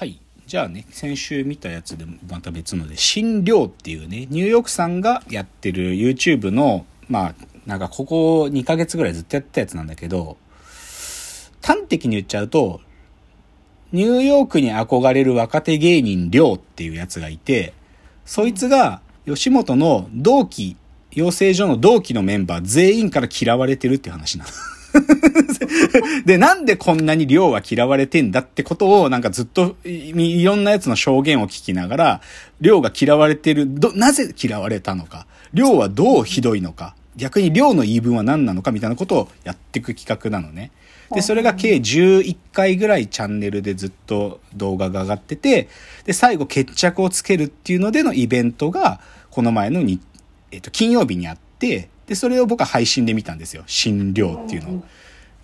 はい。じゃあね、先週見たやつでまた別ので、新寮っていうね、ニューヨークさんがやってる YouTube の、まあ、なんかここ2ヶ月ぐらいずっとやってたやつなんだけど、端的に言っちゃうと、ニューヨークに憧れる若手芸人寮っていうやつがいて、そいつが吉本の同期、養成所の同期のメンバー全員から嫌われてるっていう話なの。で、なんでこんなに量は嫌われてんだってことを、なんかずっといろんなやつの証言を聞きながら、量が嫌われてる、ど、なぜ嫌われたのか、量はどうひどいのか、逆に量の言い分は何なのかみたいなことをやっていく企画なのね。で、それが計11回ぐらいチャンネルでずっと動画が上がってて、で、最後決着をつけるっていうのでのイベントが、この前のに、えっと、金曜日にあって、で、それを僕は配信で見たんですよ。新寮っていうのを。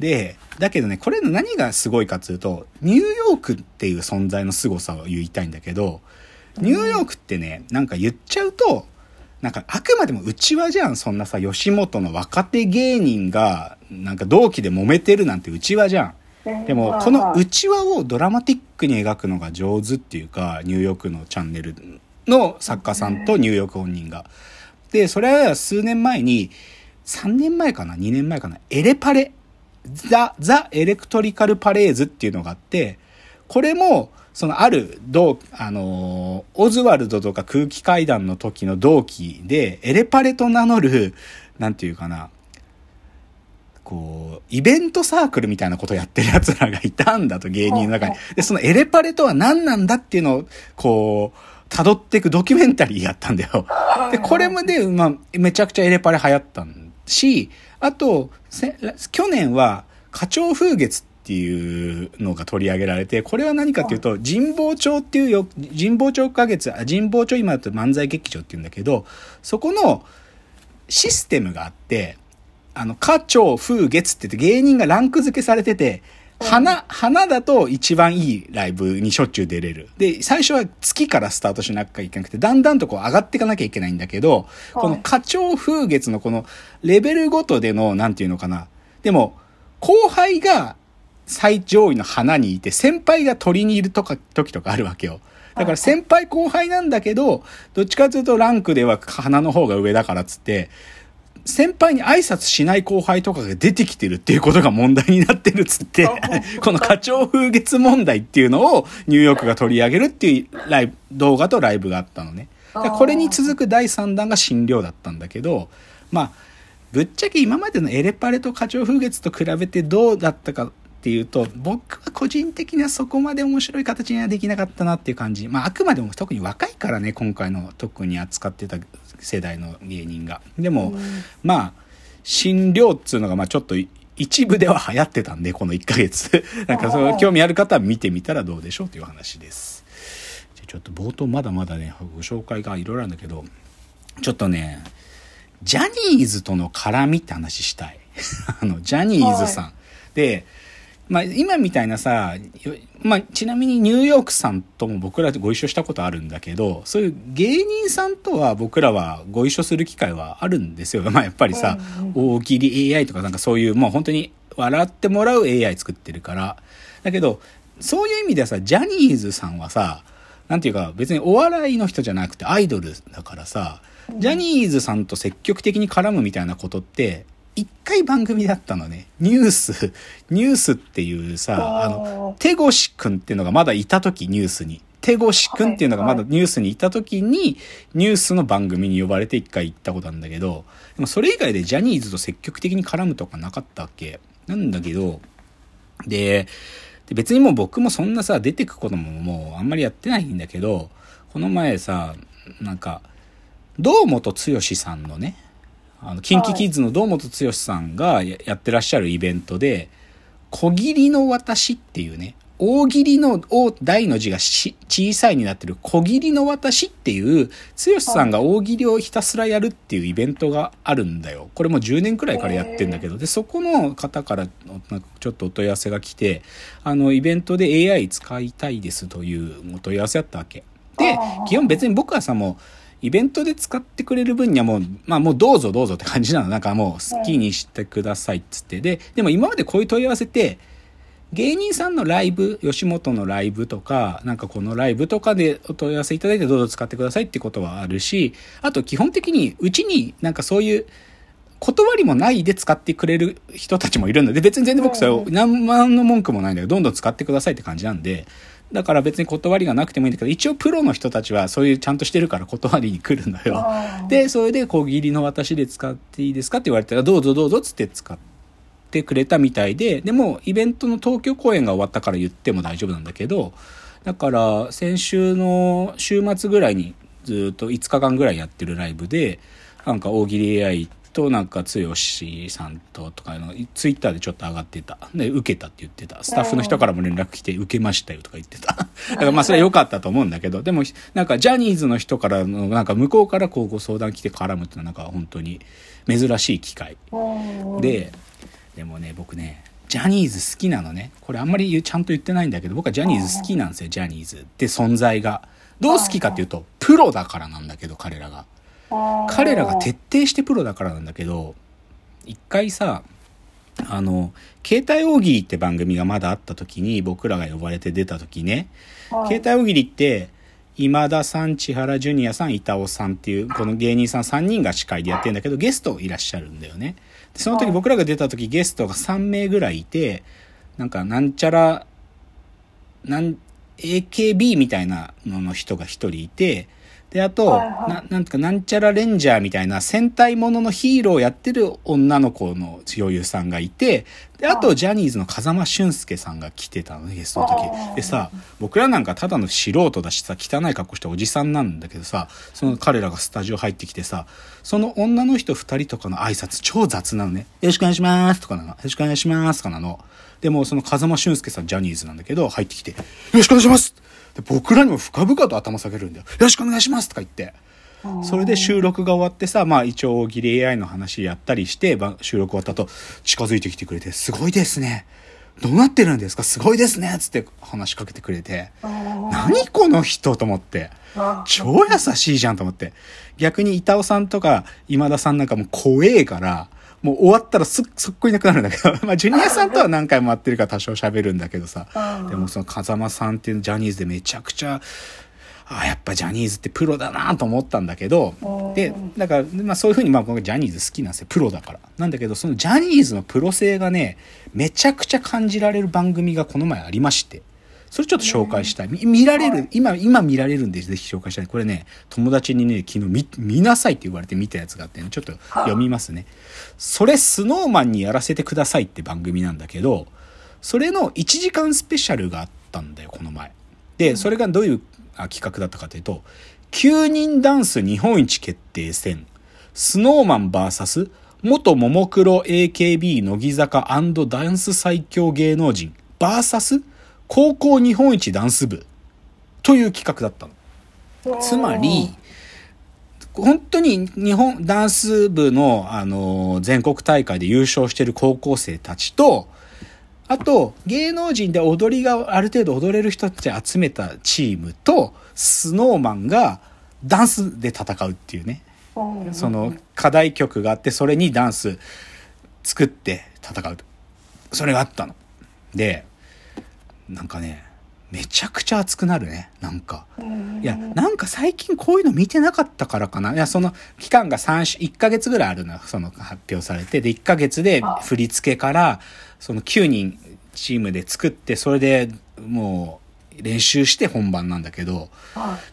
で、だけどね、これの何がすごいかっていうと、ニューヨークっていう存在の凄さを言いたいんだけど、ニューヨークってね、なんか言っちゃうと、なんかあくまでも内輪じゃん、そんなさ、吉本の若手芸人が、なんか同期で揉めてるなんて内輪じゃん。でも、この内輪をドラマティックに描くのが上手っていうか、ニューヨークのチャンネルの作家さんとニューヨーク本人が。で、それは数年前に、3年前かな ?2 年前かなエレパレ。ザ・ザ・エレクトリカル・パレーズっていうのがあって、これも、そのある同、あのオズワルドとか空気階段の時の同期で、エレパレと名乗る、なんていうかな、こう、イベントサークルみたいなことをやってる奴らがいたんだと、芸人の中に。で、そのエレパレとは何なんだっていうのを、こう、辿っていくドキュメンタリーやったんだよ。で、これもで、まあ、めちゃくちゃエレパレ流行ったし、あと、去年は、花鳥風月っていうのが取り上げられて、これは何かっていうと、神保町っていうよ、神保町花月、神保町今だと漫才劇場って言うんだけど、そこのシステムがあって、あの、花鳥風月って言って芸人がランク付けされてて、花、花だと一番いいライブにしょっちゅう出れる。で、最初は月からスタートしなきゃいけなくて、だんだんとこう上がっていかなきゃいけないんだけど、この花鳥風月のこのレベルごとでの、なんていうのかな。でも、後輩が最上位の花にいて、先輩が鳥にいるとか、時とかあるわけよ。だから先輩後輩なんだけど、どっちかというとランクでは花の方が上だからっつって、先輩に挨拶しない後輩とかが出てきてるっていうことが問題になってるっつって、この花鳥風月問題っていうのをニューヨークが取り上げるっていうライブ、動画とライブがあったのね。これに続く第3弾が診療だったんだけど、まあ、ぶっちゃけ今までのエレパレと花鳥風月と比べてどうだったかっていうと、僕は個人的にはそこまで面白い形にはできなかったなっていう感じ。まあ、あくまでも特に若いからね、今回の特に扱ってた世代の芸人が。でも、うん、まあ、診療っつうのが、まあちょっと一部では流行ってたんで、この1ヶ月。なんか、その興味ある方は見てみたらどうでしょうという話です。じゃちょっと冒頭まだまだね、ご紹介がいろいろあるんだけど、ちょっとね、ジャニーズとの絡みって話したい。あの、ジャニーズさん。で、まあ、今みたいなさ、まあ、ちなみにニューヨークさんとも僕らご一緒したことあるんだけど、そういう芸人さんとは僕らはご一緒する機会はあるんですよ。まあ、やっぱりさ、大喜利 AI とかなんかそういう、もう本当に笑ってもらう AI 作ってるから。だけど、そういう意味ではさ、ジャニーズさんはさ、なんていうか別にお笑いの人じゃなくてアイドルだからさ、ジャニーズさんと積極的に絡むみたいなことって、一回番組だったのね。ニュース、ニュースっていうさ、あの、手越くんっていうのがまだいた時ニュースに。手越くんっていうのがまだニュースにいた時に、ニュースの番組に呼ばれて一回行ったことあるんだけど、でもそれ以外でジャニーズと積極的に絡むとかなかったわけ。なんだけど、で、で別にもう僕もそんなさ、出てくことももうあんまりやってないんだけど、この前さ、なんか、堂本剛さんのね、あの、キンキキッズの堂本剛さんがやってらっしゃるイベントで、小切りの私っていうね、大喜利の大の字が小さいになってる小切りの私っていう、剛さんが大喜利をひたすらやるっていうイベントがあるんだよ。これも10年くらいからやってんだけど、で、そこの方からなんかちょっとお問い合わせが来て、あの、イベントで AI 使いたいですというお問い合わせあったわけ。で、基本別に僕はさ、もう、イベントで使ってくれる分にはもう、まあもうどうぞどうぞって感じなの。なんかもう好きにしてくださいっつって。で、でも今までこういう問い合わせって、芸人さんのライブ、吉本のライブとか、なんかこのライブとかでお問い合わせいただいてどうぞ使ってくださいってことはあるし、あと基本的にうちになんかそういう断りもないで使ってくれる人たちもいるので、別に全然僕それ何万の文句もないんだけど、どんどん使ってくださいって感じなんで、だから別に断りがなくてもいいんだけど、一応プロの人たちはそういうちゃんとしてるから断りに来るのよ。で、それで小切りの私で使っていいですかって言われたら、どうぞどうぞっつって使って、てくれたみたいで、でもイベントの東京公演が終わったから言っても大丈夫なんだけど、だから先週の週末ぐらいにずっと5日間ぐらいやってるライブで、なんか大喜利 AI となんか剛さんととかのツイッターでちょっと上がってた。で、受けたって言ってた。スタッフの人からも連絡来て受けましたよとか言ってた。だからまあそれは良かったと思うんだけど、でもなんかジャニーズの人からのなんか向こうからこうご相談来て絡むっていうのはなんか本当に珍しい機会で、でもね僕ねジャニーズ好きなのねこれあんまりちゃんと言ってないんだけど僕はジャニーズ好きなんですよジャニーズって存在がどう好きかっていうとプロだからなんだけど彼らが彼らが徹底してプロだからなんだけど一回さあの携帯大喜利って番組がまだあった時に僕らが呼ばれて出た時ね携帯大喜利って今田さん、千原ジュニアさん、板尾さんっていう、この芸人さん3人が司会でやってるんだけど、ゲストいらっしゃるんだよね。その時僕らが出た時ゲストが3名ぐらいいて、なんかなんちゃら、なん、AKB みたいなのの人が1人いて、で、あと、はいはい、な、なんとか、なんちゃらレンジャーみたいな戦隊もののヒーローをやってる女の子の女優さんがいて、で、あと、ジャニーズの風間俊介さんが来てたのね、ゲストの時。でさ、僕らなんかただの素人だしさ、汚い格好したおじさんなんだけどさ、その彼らがスタジオ入ってきてさ、その女の人二人とかの挨拶超雑なのね。よろしくお願いしますとかなの。よろしくお願いしますとかなの。でも、その風間俊介さん、ジャニーズなんだけど、入ってきて、よろしくお願いしますで僕らにも深々と頭下げるんだよ。よろしくお願いしますとか言って。それで収録が終わってさ、まあ一応大喜利 AI の話やったりして、収録終わった後近づいてきてくれて、すごいですね。どうなってるんですか？すごいですねつって話しかけてくれて、何この人と思って。超優しいじゃんと思って。逆に板尾さんとか今田さんなんかも怖えから、もう終わったらすっ、そっこいなくなるんだけど、まあ、ジュニアさんとは何回も会ってるから多少喋るんだけどさ、でもその風間さんっていうジャニーズでめちゃくちゃ、ああ、やっぱジャニーズってプロだなと思ったんだけど、で、だから、まあそういうふうに、まあ僕ジャニーズ好きなんですよ。プロだから。なんだけど、そのジャニーズのプロ性がね、めちゃくちゃ感じられる番組がこの前ありまして。それちょっと紹介したい。見られる、今、今見られるんでぜひ紹介したい。これね、友達にね、昨日見、見なさいって言われて見たやつがあってね、ちょっと読みますね。それスノーマンにやらせてくださいって番組なんだけど、それの1時間スペシャルがあったんだよ、この前。で、それがどういう企画だったかというと、9人ダンス日本一決定戦、スノーマン VS 元ももクロ AKB 乃木坂ダンス最強芸能人 VS 高校日本一ダンス部という企画だったの。つまり、本当に日本ダンス部の、あの、全国大会で優勝してる高校生たちと、あと、芸能人で踊りがある程度踊れる人たち集めたチームと、スノーマンがダンスで戦うっていうね。その課題曲があって、それにダンス作って戦うと。それがあったの。で、なんかね、めちゃくちゃ熱くなるね。なんか。いや、なんか最近こういうの見てなかったからかな。いや、その期間が3週、1ヶ月ぐらいあるの。その発表されて。で、1ヶ月で振り付けから、その9人チームで作って、それでもう練習して本番なんだけど、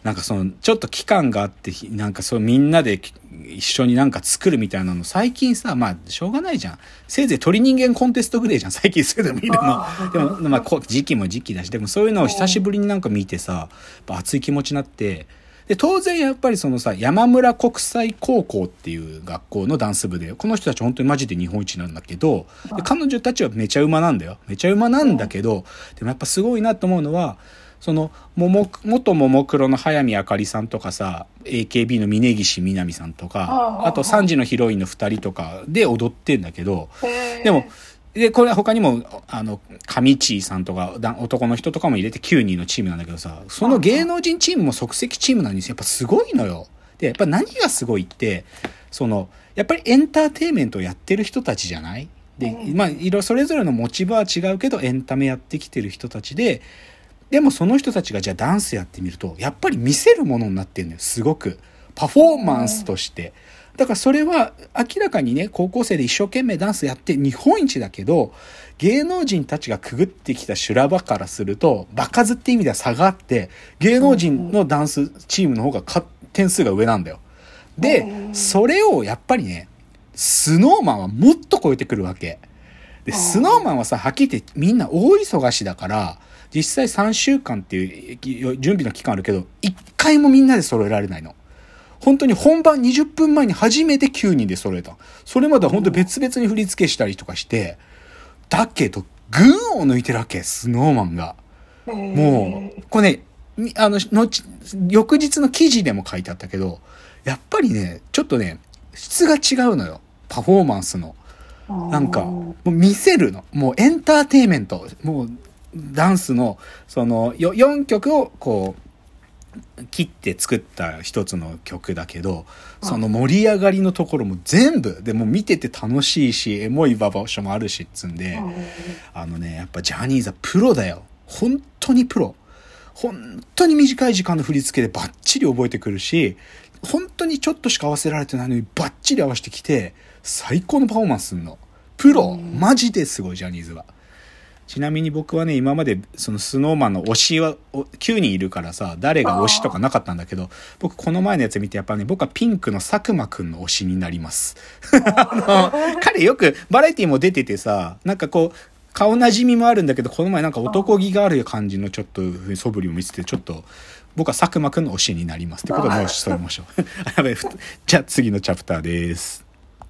なんかその、ちょっと期間があって、なんかそうみんなで一緒になんか作るみたいなの最近さ、まあしょうがないじゃん。せいぜい鳥人間コンテストぐらいじゃん。最近そういうの見るの。でも、まあ時期も時期だし、でもそういうのを久しぶりになんか見てさ、熱い気持ちになって、で、当然やっぱりそのさ、山村国際高校っていう学校のダンス部で、この人たち本当にマジで日本一なんだけど、で彼女たちはめちゃ馬なんだよ。めちゃ馬なんだけど、でもやっぱすごいなと思うのは、その、もも、元ももクロの早見あかりさんとかさ、AKB の峯岸みなみさんとか、あと3時のヒロインの2人とかで踊ってんだけど、でも、で、これ他にも、あの、上地さんとか、男の人とかも入れて9人のチームなんだけどさ、その芸能人チームも即席チームなんですよ。やっぱすごいのよ。で、やっぱ何がすごいって、その、やっぱりエンターテイメントをやってる人たちじゃない？で、まあ、いろ、それぞれの持ち場は違うけど、エンタメやってきてる人たちで、でもその人たちがじゃあダンスやってみると、やっぱり見せるものになってるのよ、すごく。パフォーマンスとして。だからそれは明らかにね、高校生で一生懸命ダンスやって日本一だけど、芸能人たちがくぐってきた修羅場からすると、場数って意味では差があって、芸能人のダンスチームの方が点数が上なんだよ。で、それをやっぱりね、スノーマンはもっと超えてくるわけ。で、スノーマンはさ、はっきり言ってみんな大忙しだから、実際3週間っていう準備の期間あるけど、1回もみんなで揃えられないの。本当に本番20分前に初めて9人で揃えた。それまでは本当別々に振り付けしたりとかして、だけど、群を抜いてるわけ、スノーマンが。もう、これね、あの、後、翌日の記事でも書いてあったけど、やっぱりね、ちょっとね、質が違うのよ。パフォーマンスの。なんか、もう見せるの。もうエンターテイメント。もう、ダンスの、その、4曲をこう、切って作った一つの曲だけど、その盛り上がりのところも全部、でも見てて楽しいし、エモい場所もあるしっつんで、あのね、やっぱジャニーズはプロだよ。本当にプロ。本当に短い時間の振り付けでバッチリ覚えてくるし、本当にちょっとしか合わせられてないのにバッチリ合わせてきて、最高のパフォーマンスすんの。プロ、マジですごい、ジャニーズは。ちなみに僕はね、今までそのスノーマンの推しは9人いるからさ、誰が推しとかなかったんだけど、僕この前のやつ見てやっぱね、僕はピンクの佐久間くんの推しになります。あの、彼よくバラエティも出ててさ、なんかこう、顔なじみもあるんだけど、この前なんか男気がある感じのちょっと素振りを見せて、ちょっと、僕は佐久間くんの推しになります。ってことで、もうしとりましょう。じゃあ次のチャプターです。